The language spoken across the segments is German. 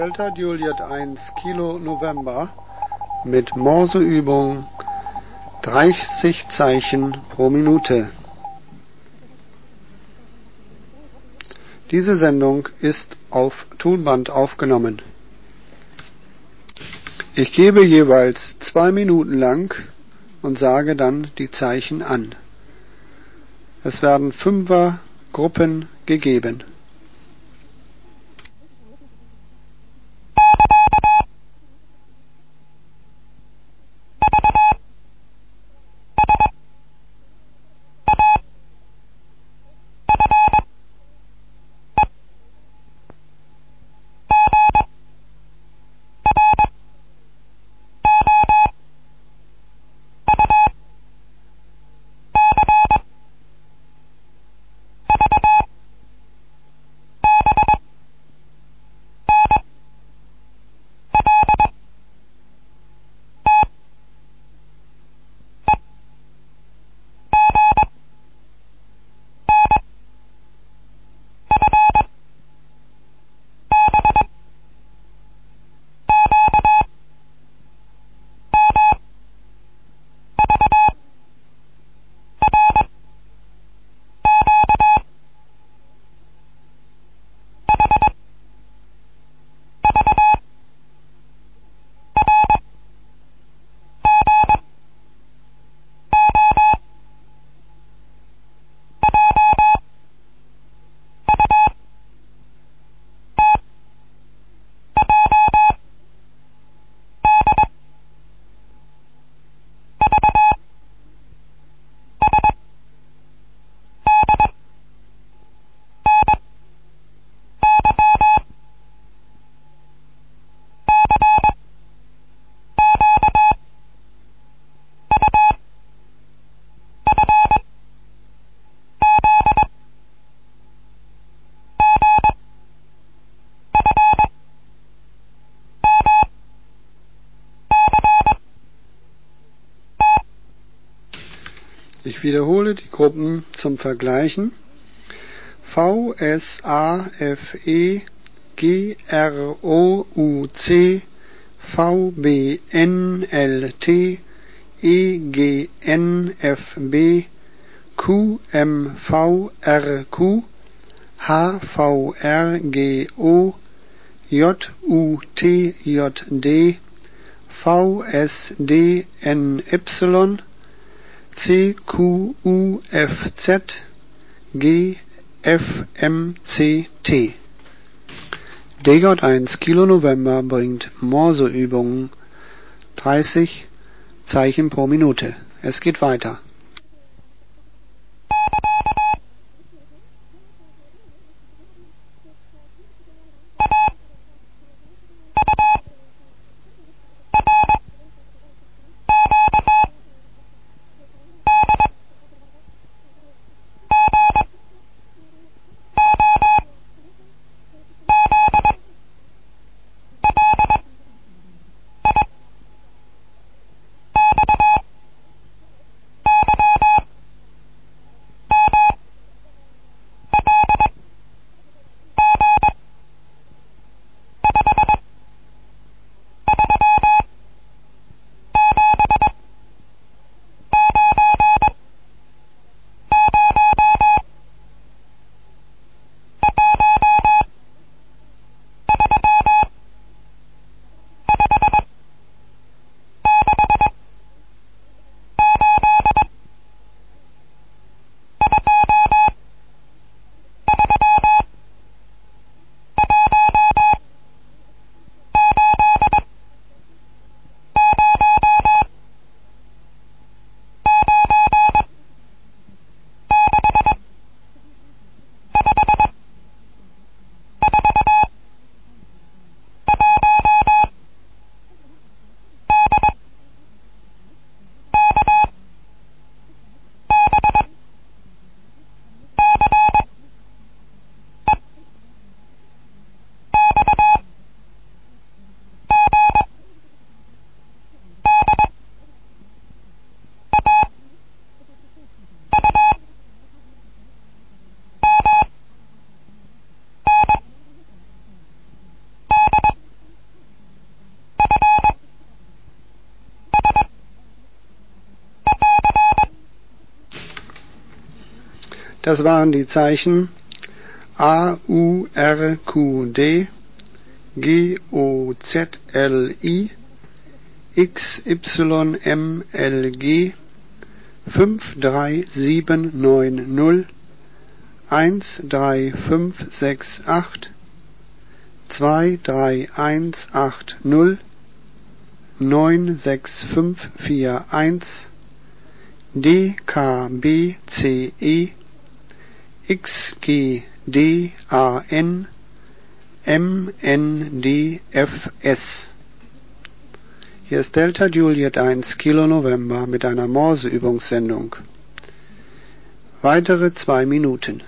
Delta Juliet 1 Kilo November mit Morseübung 30 Zeichen pro Minute. Diese Sendung ist auf Tonband aufgenommen. Ich gebe jeweils zwei Minuten lang und sage dann die Zeichen an. Es werden Fünfer Gruppen gegeben. Ich wiederhole die Gruppen zum Vergleichen. V, S, A, F, E, G, R, O, U, C, V, B, N, L, T, E, G, N, F, B, Q, M, V, R, Q, H, V, R, G, O, J, U, T, J, D, V, S, D, N, Y, C Q U F Z G F M C T DJ1 Kilo November bringt Morseübungen 30 Zeichen pro Minute. Es geht weiter. Das waren die Zeichen A, U, R, Q, D, G, O, Z, L, I, X, Y, M, L, G, 53790, 13568, 23180, 96541, DKBCE XGDAN MNDFS Hier ist Delta Juliet 1 Kilo November mit einer Morse-Übungssendung. Weitere zwei Minuten.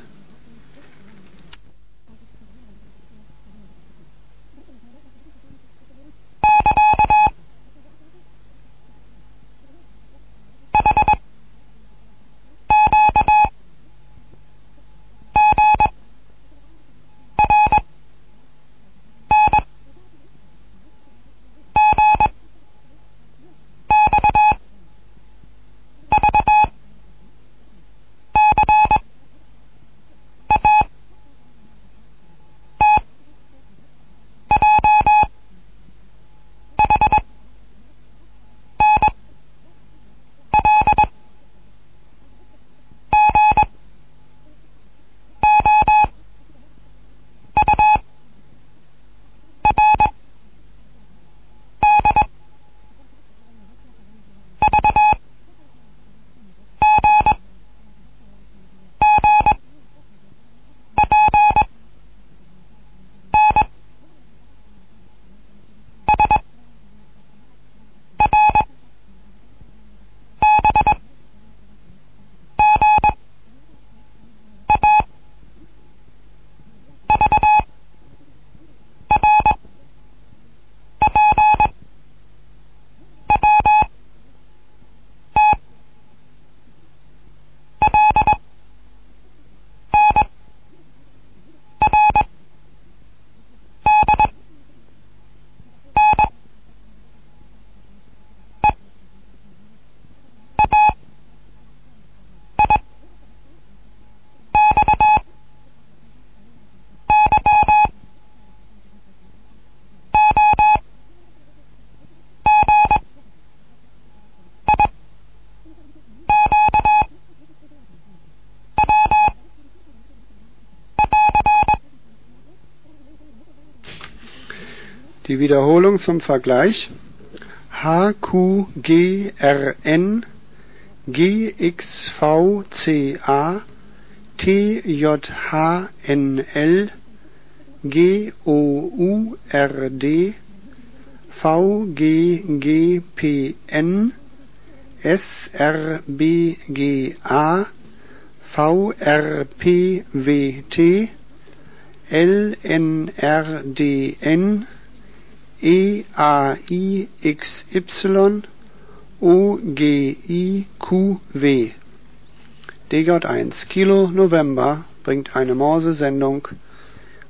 Die Wiederholung zum Vergleich. HQGRN GXVCA TJHNL GOURD VGGPN SRBGA VRPWT LNRDN E A I X Y O G I Q W DJ1 Kilo November bringt eine Morse-Sendung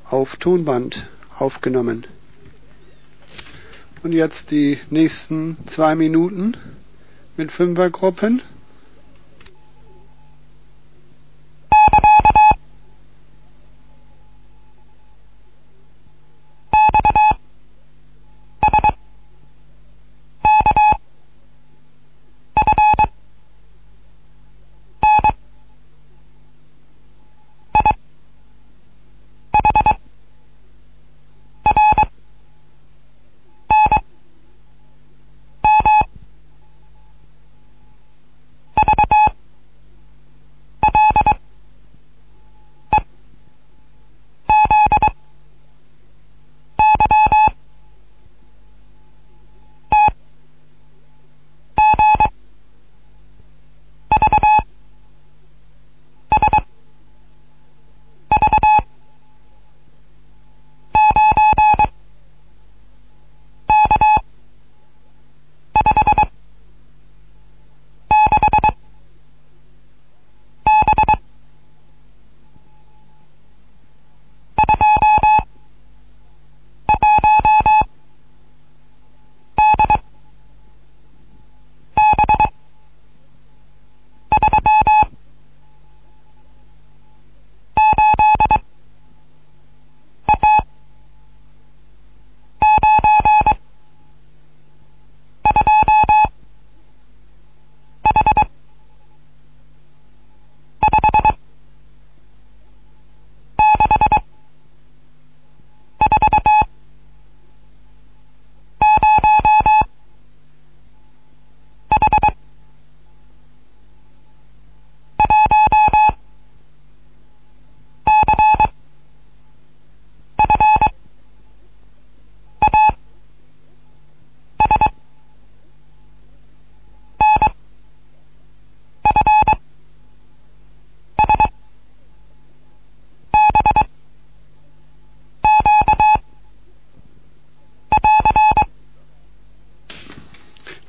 auf Tonband aufgenommen. Und jetzt die nächsten zwei Minuten mit Fünfergruppen.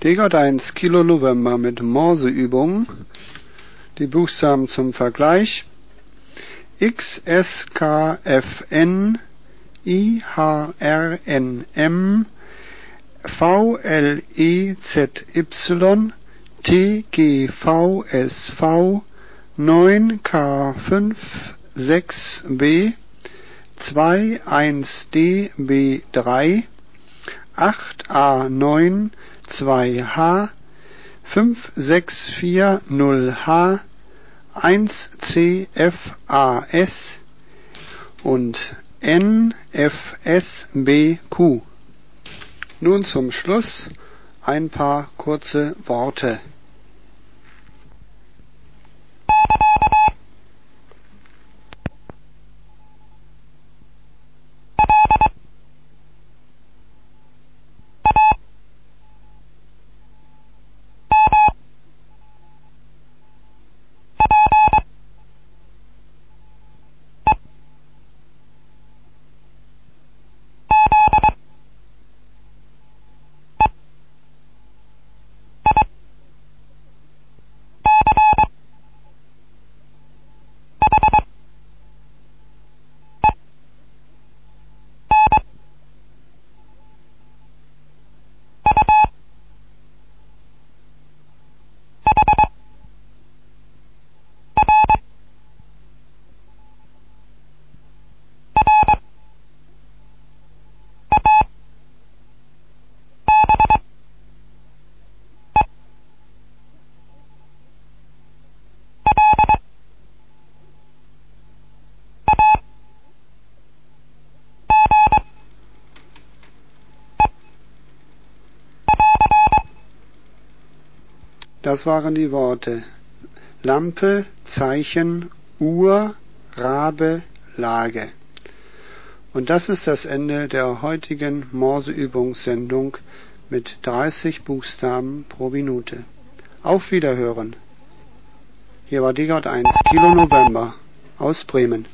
Degott 1 Kilo November mit Morseübung. Die Buchstaben zum Vergleich. X, S, K, F, N, I, H, R, N, M, V, L, E, Z, Y, T, G, V, S, V, 9, K, 5, 6, B, 2, 1, D, B, 3, 8, A, 9, 2H, 5640H, 1CFAS und NFSBQ. Nun zum Schluss ein paar kurze Worte. Das waren die Worte Lampe, Zeichen, Uhr, Rabe, Lage. Und das ist das Ende der heutigen Morseübungssendung mit 30 Buchstaben pro Minute. Auf Wiederhören. Hier war Digard 1 Kilo November aus Bremen.